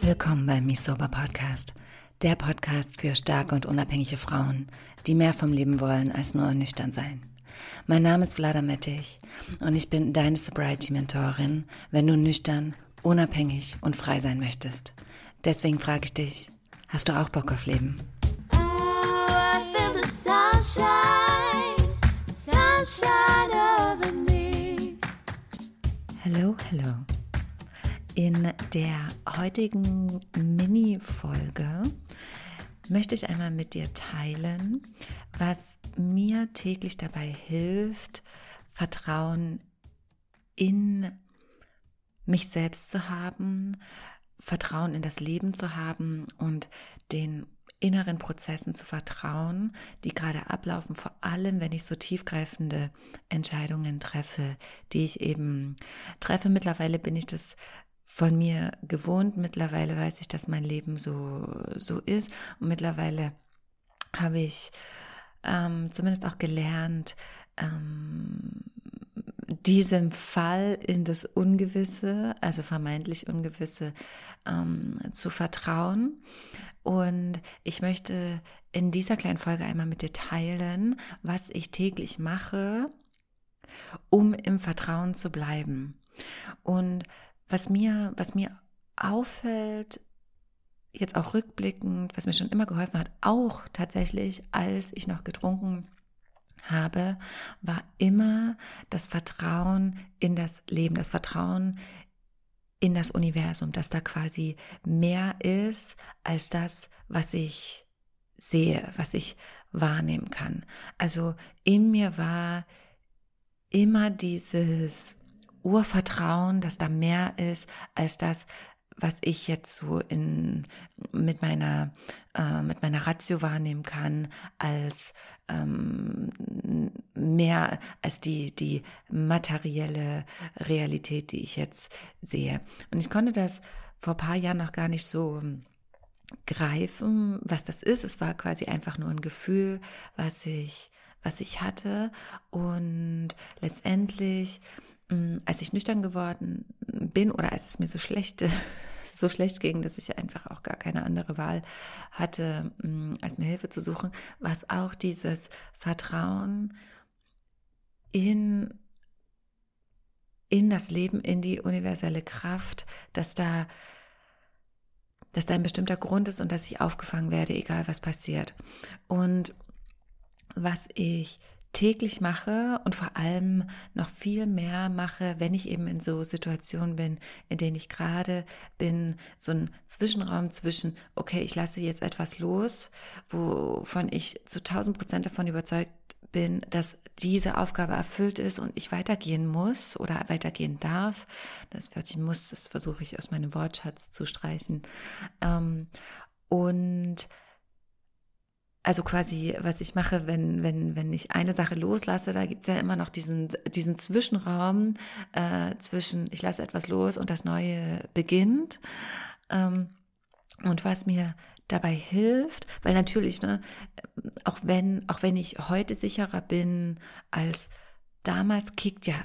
Willkommen beim Misober Podcast. Der Podcast für starke und unabhängige Frauen, die mehr vom Leben wollen als nur nüchtern sein. Mein Name ist Vlada Mettich und ich bin deine Sobriety-Mentorin, wenn du nüchtern, unabhängig und frei sein möchtest. Deswegen frage ich dich, hast du auch Bock auf Leben? Oh, sunshine, Hallo, hallo. In der heutigen Mini-Folge möchte ich einmal mit dir teilen, was mir täglich dabei hilft, Vertrauen in mich selbst zu haben, Vertrauen in das Leben zu haben und den inneren Prozessen zu vertrauen, die gerade ablaufen, vor allem wenn ich so tiefgreifende Entscheidungen treffe, die ich eben treffe. Mittlerweile bin ich das von mir gewohnt, mittlerweile weiß ich, dass mein Leben so, so ist und mittlerweile habe ich ähm, zumindest auch gelernt, ähm, diesem Fall in das Ungewisse, also vermeintlich Ungewisse, ähm, zu vertrauen. Und ich möchte in dieser kleinen Folge einmal mit dir teilen, was ich täglich mache, um im Vertrauen zu bleiben. Und was mir, was mir auffällt, jetzt auch rückblickend, was mir schon immer geholfen hat, auch tatsächlich, als ich noch getrunken habe, war immer das Vertrauen in das Leben, das Vertrauen in das Universum, dass da quasi mehr ist als das, was ich sehe, was ich wahrnehmen kann. Also in mir war immer dieses Urvertrauen, dass da mehr ist als das, was ich jetzt so in, mit, meiner, äh, mit meiner Ratio wahrnehmen kann, als ähm, mehr als die, die materielle Realität, die ich jetzt sehe. Und ich konnte das vor ein paar Jahren noch gar nicht so greifen, was das ist. Es war quasi einfach nur ein Gefühl, was ich, was ich hatte. Und letztendlich Mm, als ich nüchtern geworden bin oder als es mir so schlecht, so schlecht ging, dass ich einfach auch gar keine andere Wahl hatte, mm, als mir Hilfe zu suchen, war es auch dieses Vertrauen in, in das Leben, in die universelle Kraft, dass da dass da ein bestimmter Grund ist und dass ich aufgefangen werde, egal was passiert. Und was ich täglich mache und vor allem noch viel mehr mache, wenn ich eben in so Situationen bin, in denen ich gerade bin, so ein Zwischenraum zwischen, okay, ich lasse jetzt etwas los, wovon ich zu 1000 Prozent davon überzeugt bin, dass diese Aufgabe erfüllt ist und ich weitergehen muss oder weitergehen darf. Das Wörtchen muss, das versuche ich aus meinem Wortschatz zu streichen. Ähm, und also quasi, was ich mache, wenn, wenn, wenn ich eine Sache loslasse, da gibt es ja immer noch diesen, diesen Zwischenraum äh, zwischen, ich lasse etwas los und das Neue beginnt. Ähm, und was mir dabei hilft, weil natürlich, ne, auch wenn, auch wenn ich heute sicherer bin als damals, kickt ja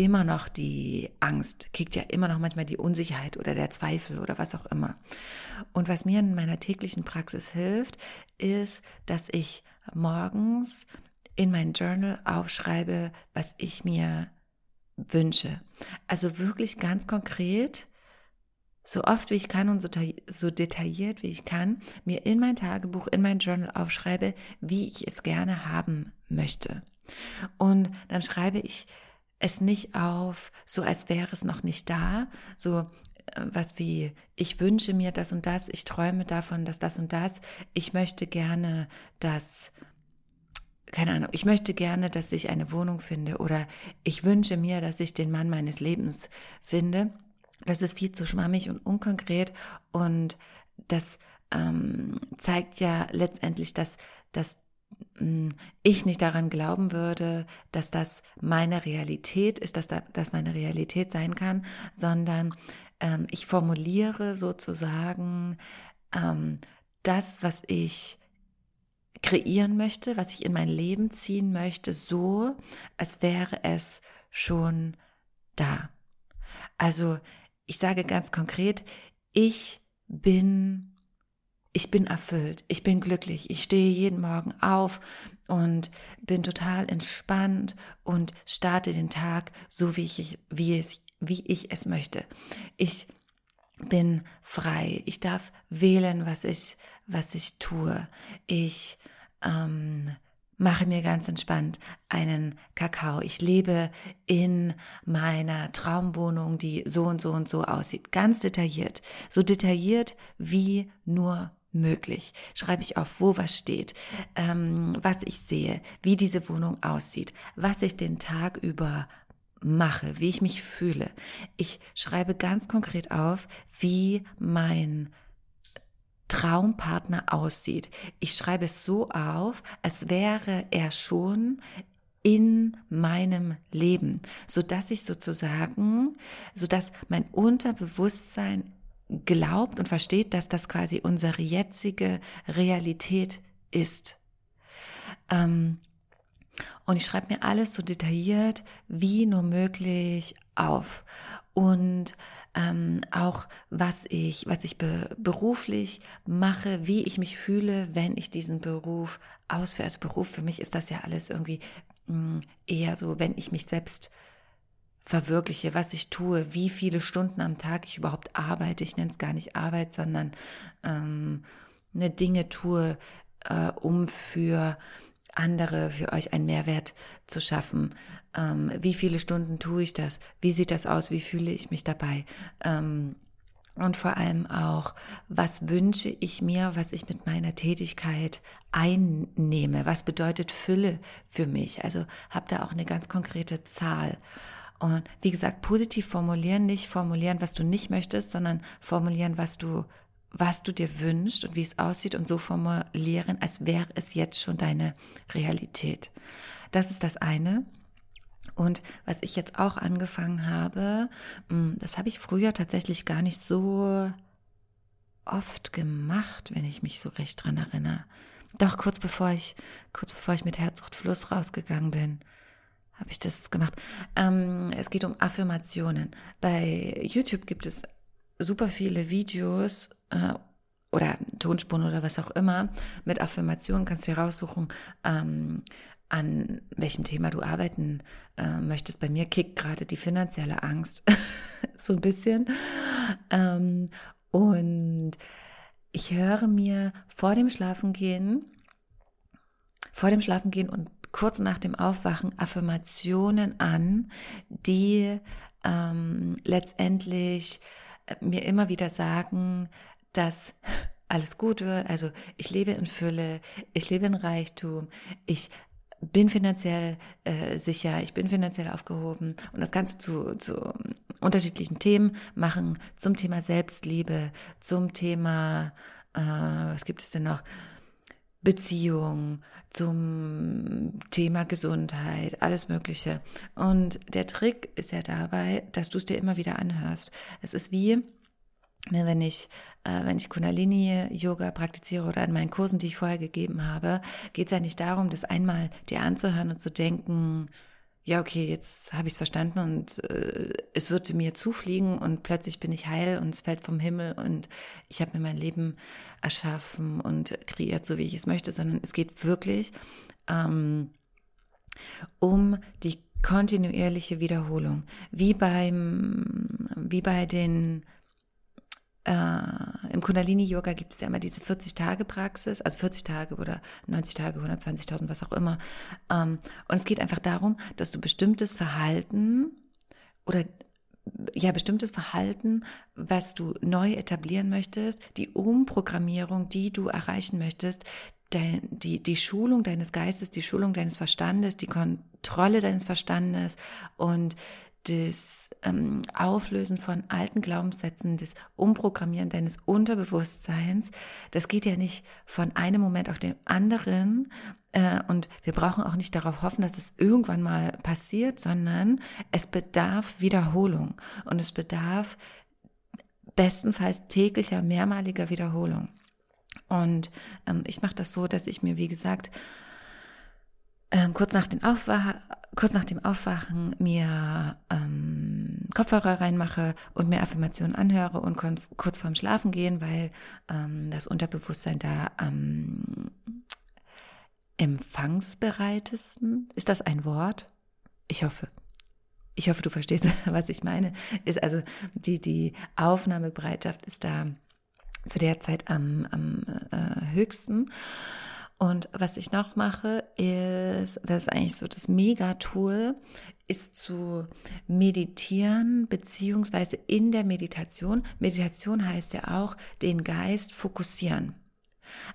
immer noch die Angst, kickt ja immer noch manchmal die Unsicherheit oder der Zweifel oder was auch immer. Und was mir in meiner täglichen Praxis hilft, ist, dass ich morgens in mein Journal aufschreibe, was ich mir wünsche. Also wirklich ganz konkret, so oft wie ich kann und so, so detailliert wie ich kann, mir in mein Tagebuch, in mein Journal aufschreibe, wie ich es gerne haben möchte. Und dann schreibe ich es nicht auf, so als wäre es noch nicht da, so äh, was wie, ich wünsche mir das und das, ich träume davon, dass das und das, ich möchte gerne, dass, keine Ahnung, ich möchte gerne, dass ich eine Wohnung finde oder ich wünsche mir, dass ich den Mann meines Lebens finde. Das ist viel zu schwammig und unkonkret und das ähm, zeigt ja letztendlich, dass, dass ich nicht daran glauben würde, dass das meine Realität ist, dass das meine Realität sein kann, sondern ähm, ich formuliere sozusagen ähm, das, was ich kreieren möchte, was ich in mein Leben ziehen möchte, so, als wäre es schon da. Also ich sage ganz konkret, ich bin, ich bin erfüllt, ich bin glücklich, ich stehe jeden Morgen auf und bin total entspannt und starte den Tag so, wie ich, wie es, wie ich es möchte. Ich bin frei. Ich darf wählen, was ich, was ich tue. Ich ähm, mache mir ganz entspannt einen Kakao. Ich lebe in meiner Traumwohnung, die so und so und so aussieht. Ganz detailliert. So detailliert wie nur möglich. Schreibe ich auf, wo was steht, ähm, was ich sehe, wie diese Wohnung aussieht, was ich den Tag über mache, wie ich mich fühle. Ich schreibe ganz konkret auf, wie mein Traumpartner aussieht. Ich schreibe es so auf, als wäre er schon in meinem Leben, so dass ich sozusagen, so dass mein Unterbewusstsein glaubt und versteht, dass das quasi unsere jetzige Realität ist. Ähm, und ich schreibe mir alles so detailliert wie nur möglich auf. Und ähm, auch was ich, was ich be beruflich mache, wie ich mich fühle, wenn ich diesen Beruf ausführe. Also Beruf für mich ist das ja alles irgendwie mh, mm, eher so, wenn ich mich selbst verwirkliche, was ich tue, wie viele Stunden am Tag ich überhaupt arbeite. Ich nenne es gar nicht Arbeit, sondern ähm, eine Dinge tue, äh, um für andere, für euch einen Mehrwert zu schaffen. Ähm, wie viele Stunden tue ich das? Wie sieht das aus? Wie fühle ich mich dabei? Ähm, und vor allem auch, was wünsche ich mir, was ich mit meiner Tätigkeit einnehme? Was bedeutet Fülle für mich? Also habe da auch eine ganz konkrete Zahl. Und wie gesagt, positiv formulieren, nicht formulieren, was du nicht möchtest, sondern formulieren, was du was du dir wünschst und wie es aussieht und so formulieren, als wäre es jetzt schon deine Realität. Das ist das eine. Und was ich jetzt auch angefangen habe, mm, das habe ich früher tatsächlich gar nicht so oft gemacht, wenn ich mich so recht dran erinnere. Doch kurz bevor ich, kurz bevor ich mit Herzsucht Fluss rausgegangen bin, habe ich das gemacht. Ähm, es geht um Affirmationen. Bei YouTube gibt es super viele Videos äh, oder Tonspuren oder was auch immer mit Affirmationen kannst du heraussuchen, ähm, an welchem Thema du arbeiten äh, möchtest. Bei mir kickt gerade die finanzielle Angst so ein bisschen. Ähm, und ich höre mir vor dem Schlafengehen, vor dem Schlafengehen und kurz nach dem Aufwachen Affirmationen an, die ähm, letztendlich äh, mir immer wieder sagen, dass alles gut wird. Also ich lebe in Fülle, ich lebe in Reichtum, ich bin finanziell äh, sicher, ich bin finanziell aufgehoben und das Ganze zu, zu unterschiedlichen Themen machen, zum Thema Selbstliebe, zum Thema, äh, was gibt es denn noch? Beziehung, zum Thema Gesundheit, alles Mögliche. Und der Trick ist ja dabei, dass du es dir immer wieder anhörst. Es ist wie, Ne, wenn ich, äh, wenn ich Kundalini-Yoga praktiziere oder an meinen Kursen, die ich vorher gegeben habe, geht es ja nicht darum, das einmal dir anzuhören und zu denken, ja, okay, jetzt habe ich es verstanden und äh, es würde mir zufliegen und plötzlich bin ich heil und es fällt vom Himmel und ich habe mir mein Leben erschaffen und kreiert, so wie ich es möchte, sondern es geht wirklich ähm, um die kontinuierliche Wiederholung, wie beim, wie bei den äh, im Kundalini-Yoga gibt es ja immer diese 40-Tage-Praxis, also 40 Tage oder 90 Tage, 120.000, was auch immer. Ähm, und es geht einfach darum, dass du bestimmtes Verhalten oder ja, bestimmtes Verhalten, was du neu etablieren möchtest, die Umprogrammierung, die du erreichen möchtest, die, die, die Schulung deines Geistes, die Schulung deines Verstandes, die Kontrolle deines Verstandes und das ähm, Auflösen von alten Glaubenssätzen, das Umprogrammieren deines Unterbewusstseins, das geht ja nicht von einem Moment auf den anderen. Äh, und wir brauchen auch nicht darauf hoffen, dass es irgendwann mal passiert, sondern es bedarf Wiederholung und es bedarf bestenfalls täglicher, mehrmaliger Wiederholung. Und ähm, ich mache das so, dass ich mir, wie gesagt, ähm, kurz, nach kurz nach dem Aufwachen mir ähm, Kopfhörer reinmache und mir Affirmationen anhöre und kurz vorm Schlafen gehen, weil ähm, das Unterbewusstsein da am empfangsbereitesten, ist das ein Wort? Ich hoffe. Ich hoffe, du verstehst, was ich meine. Ist also die, die Aufnahmebereitschaft ist da zu der Zeit am, am äh, höchsten. Und was ich noch mache, ist, das ist eigentlich so das Mega-Tool, ist zu meditieren, beziehungsweise in der Meditation. Meditation heißt ja auch, den Geist fokussieren.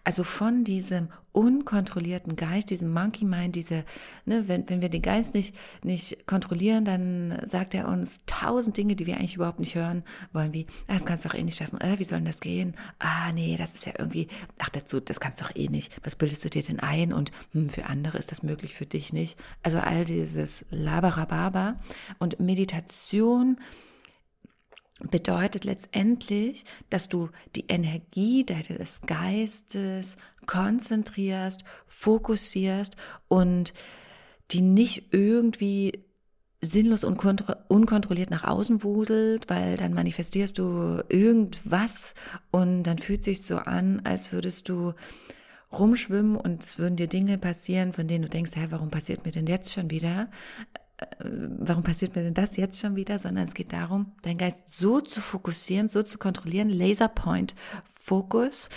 Also von diesem unkontrollierten Geist, diesem Monkey Mind, diese, ne, wenn, wenn wir den Geist nicht, nicht kontrollieren, dann sagt er uns tausend Dinge, die wir eigentlich überhaupt nicht hören wollen, wie, ah, das kannst du doch eh nicht schaffen, äh, wie soll denn das gehen? Ah, nee, das ist ja irgendwie, ach dazu, das kannst du doch eh nicht. Was bildest du dir denn ein? Und hm, für andere ist das möglich, für dich nicht. Also all dieses Labarababa und Meditation, bedeutet letztendlich, dass du die Energie deines Geistes konzentrierst, fokussierst und die nicht irgendwie sinnlos und unkontrolliert nach außen wuselt, weil dann manifestierst du irgendwas und dann fühlt sich so an, als würdest du rumschwimmen und es würden dir Dinge passieren, von denen du denkst, hä, warum passiert mir denn jetzt schon wieder? Äh, warum passiert mir denn das jetzt schon wieder, sondern es geht darum, deinen Geist so zu fokussieren, so zu kontrollieren, Laserpoint Fokus.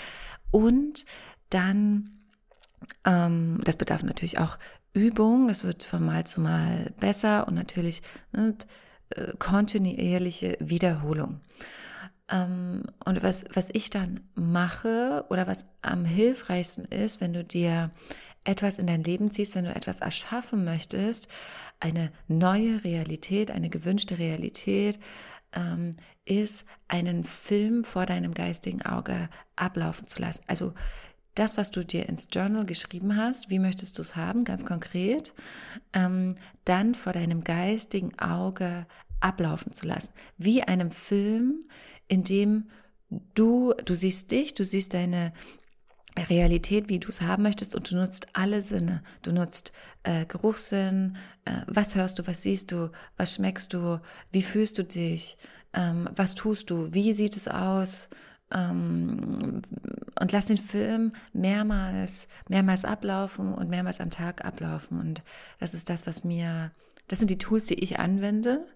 Und dann, ähm, das bedarf natürlich auch Übung, es wird von Mal zu Mal besser und natürlich ne, äh, kontinuierliche Wiederholung. Ähm, und was, was ich dann mache oder was am hilfreichsten ist, wenn du dir etwas in dein Leben ziehst, wenn du etwas erschaffen möchtest, eine neue Realität, eine gewünschte Realität, ähm, ist, einen Film vor deinem geistigen Auge ablaufen zu lassen. Also das, was du dir ins Journal geschrieben hast, wie möchtest du es haben, ganz konkret, ähm, dann vor deinem geistigen Auge ablaufen zu lassen. Wie einem Film, in dem du, du siehst dich, du siehst deine Realität, wie du es haben möchtest und du nutzt alle Sinne. Du nutzt äh, Geruchssinn, äh, was hörst du, was siehst du, was schmeckst du, wie fühlst du dich, ähm, was tust du, wie sieht es aus ähm, und lass den Film mehrmals, mehrmals ablaufen und mehrmals am Tag ablaufen und das ist das, was mir, das sind die Tools, die ich anwende,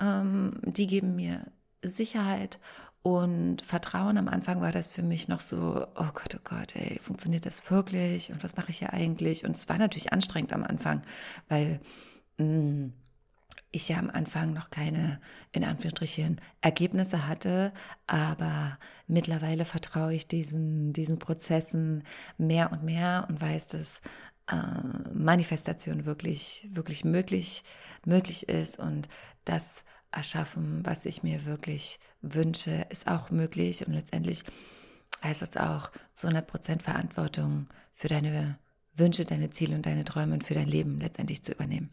ähm, die geben mir Sicherheit und Vertrauen am Anfang war das für mich noch so, oh Gott, oh Gott, ey, funktioniert das wirklich? Und was mache ich hier eigentlich? Und es war natürlich anstrengend am Anfang, weil mh, mm, ich ja am Anfang noch keine, in Anführungsstrichen, Ergebnisse hatte, aber mittlerweile vertraue ich diesen, diesen Prozessen mehr und mehr und weiß, dass äh, Manifestation wirklich, wirklich möglich, möglich ist und dass erschaffen, was ich mir wirklich wünsche, ist auch möglich und letztendlich heißt es auch zu 100% Verantwortung für deine Wünsche, deine Ziele und deine Träume und für dein Leben letztendlich zu übernehmen.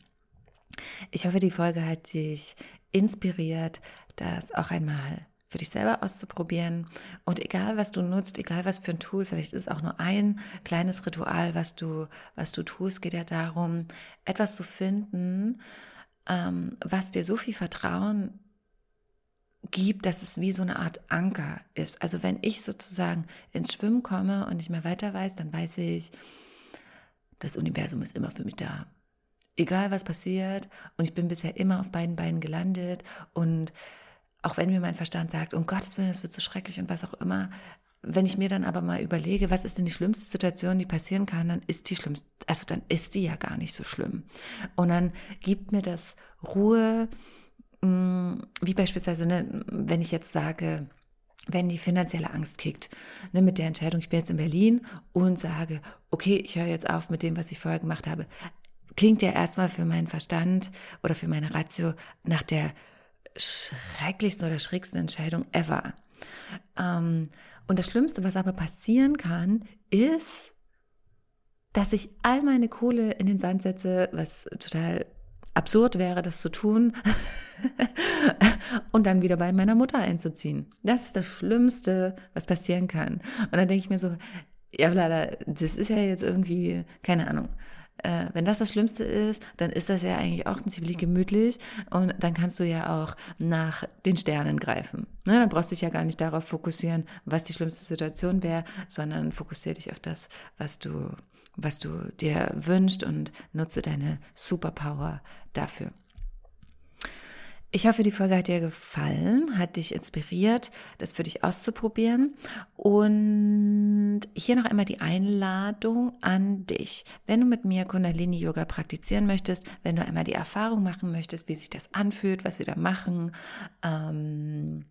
Ich hoffe, die Folge hat dich inspiriert, das auch einmal für dich selber auszuprobieren. Und egal, was du nutzt, egal was für ein Tool, vielleicht ist es auch nur ein kleines Ritual, was du, was du tust, geht ja darum, etwas zu finden, ähm, was dir so viel Vertrauen gibt, dass es wie so eine Art Anker ist. Also wenn ich sozusagen ins Schwimmen komme und nicht mehr weiter weiß, dann weiß ich, das Universum ist immer für mich da. Egal was passiert und ich bin bisher immer auf beiden Beinen gelandet und auch wenn mir mein Verstand sagt, um Gottes Willen, es wird so schrecklich und was auch immer, wenn ich mir dann aber mal überlege, was ist denn die schlimmste Situation, die passieren kann, dann ist die schlimmste, also dann ist die ja gar nicht so schlimm. Und dann gibt mir das Ruhe, mm, wie beispielsweise, ne, wenn ich jetzt sage, wenn die finanzielle Angst kickt, ne, mit der Entscheidung, ich bin jetzt in Berlin und sage, okay, ich höre jetzt auf mit dem, was ich vorher gemacht habe, klingt ja erstmal für meinen Verstand oder für meine Ratio nach der schrecklichsten oder schrägsten Entscheidung ever. Ähm, und das Schlimmste, was aber passieren kann, ist, dass ich all meine Kohle in den Sand setze, was total absurd wäre, das zu tun, und dann wieder bei meiner Mutter einzuziehen. Das ist das Schlimmste, was passieren kann. Und dann denke ich mir so, ja, leider, das ist ja jetzt irgendwie, keine Ahnung, äh, wenn das das Schlimmste ist, dann ist das ja eigentlich auch ziemlich gemütlich und dann kannst du ja auch nach den Sternen greifen. Ne? Dann brauchst du dich ja gar nicht darauf fokussieren, was die schlimmste Situation wäre, sondern fokussiere dich auf das, was du, was du dir wünschst und nutze deine Superpower dafür. Ich hoffe, die Folge hat dir gefallen, hat dich inspiriert, das für dich auszuprobieren. Und hier noch einmal die Einladung an dich. Wenn du mit mir Kundalini Yoga praktizieren möchtest, wenn du einmal die Erfahrung machen möchtest, wie sich das anfühlt, was wir da machen, ähm,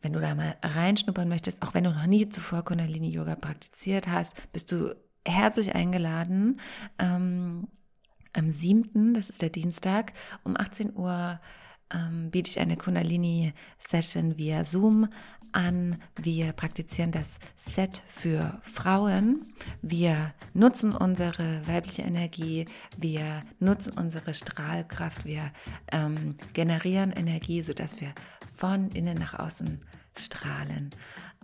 wenn du da mal reinschnuppern möchtest, auch wenn du noch nie zuvor Kundalini Yoga praktiziert hast, bist du herzlich eingeladen. Ähm, am 7., das ist der Dienstag, um 18 Uhr ähm, biete ich eine Kundalini-Session via Zoom an. Wir praktizieren das Set für Frauen. Wir nutzen unsere weibliche Energie, wir nutzen unsere Strahlkraft, wir ähm, generieren Energie, sodass wir von innen nach außen strahlen.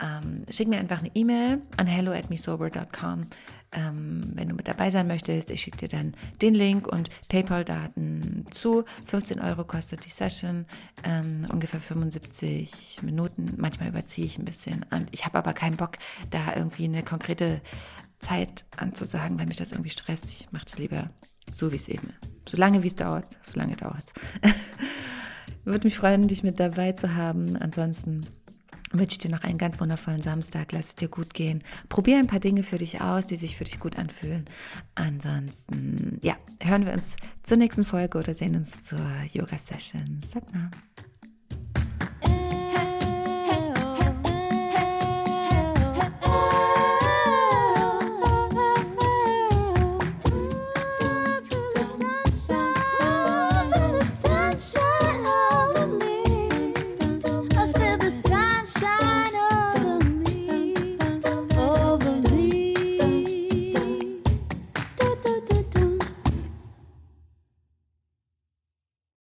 Ähm, schick mir einfach eine E-Mail an hello at mesober.com ähm, wenn du mit dabei sein möchtest, ich schicke dir dann den Link und PayPal-Daten zu. 15 Euro kostet die Session, ähm, ungefähr 75 Minuten. Manchmal überziehe ich ein bisschen. Und ich habe aber keinen Bock, da irgendwie eine konkrete Zeit anzusagen, weil mich das irgendwie stresst. Ich mache das lieber so, wie es eben. So lange, wie es dauert, so lange dauert es. Würde mich freuen, dich mit dabei zu haben. Ansonsten wünsche dir noch einen ganz wundervollen Samstag. Lass es dir gut gehen. Probier ein paar Dinge für dich aus, die sich für dich gut anfühlen. Ansonsten, ja, hören wir uns zur nächsten Folge oder sehen uns zur Yoga-Session. Satnam.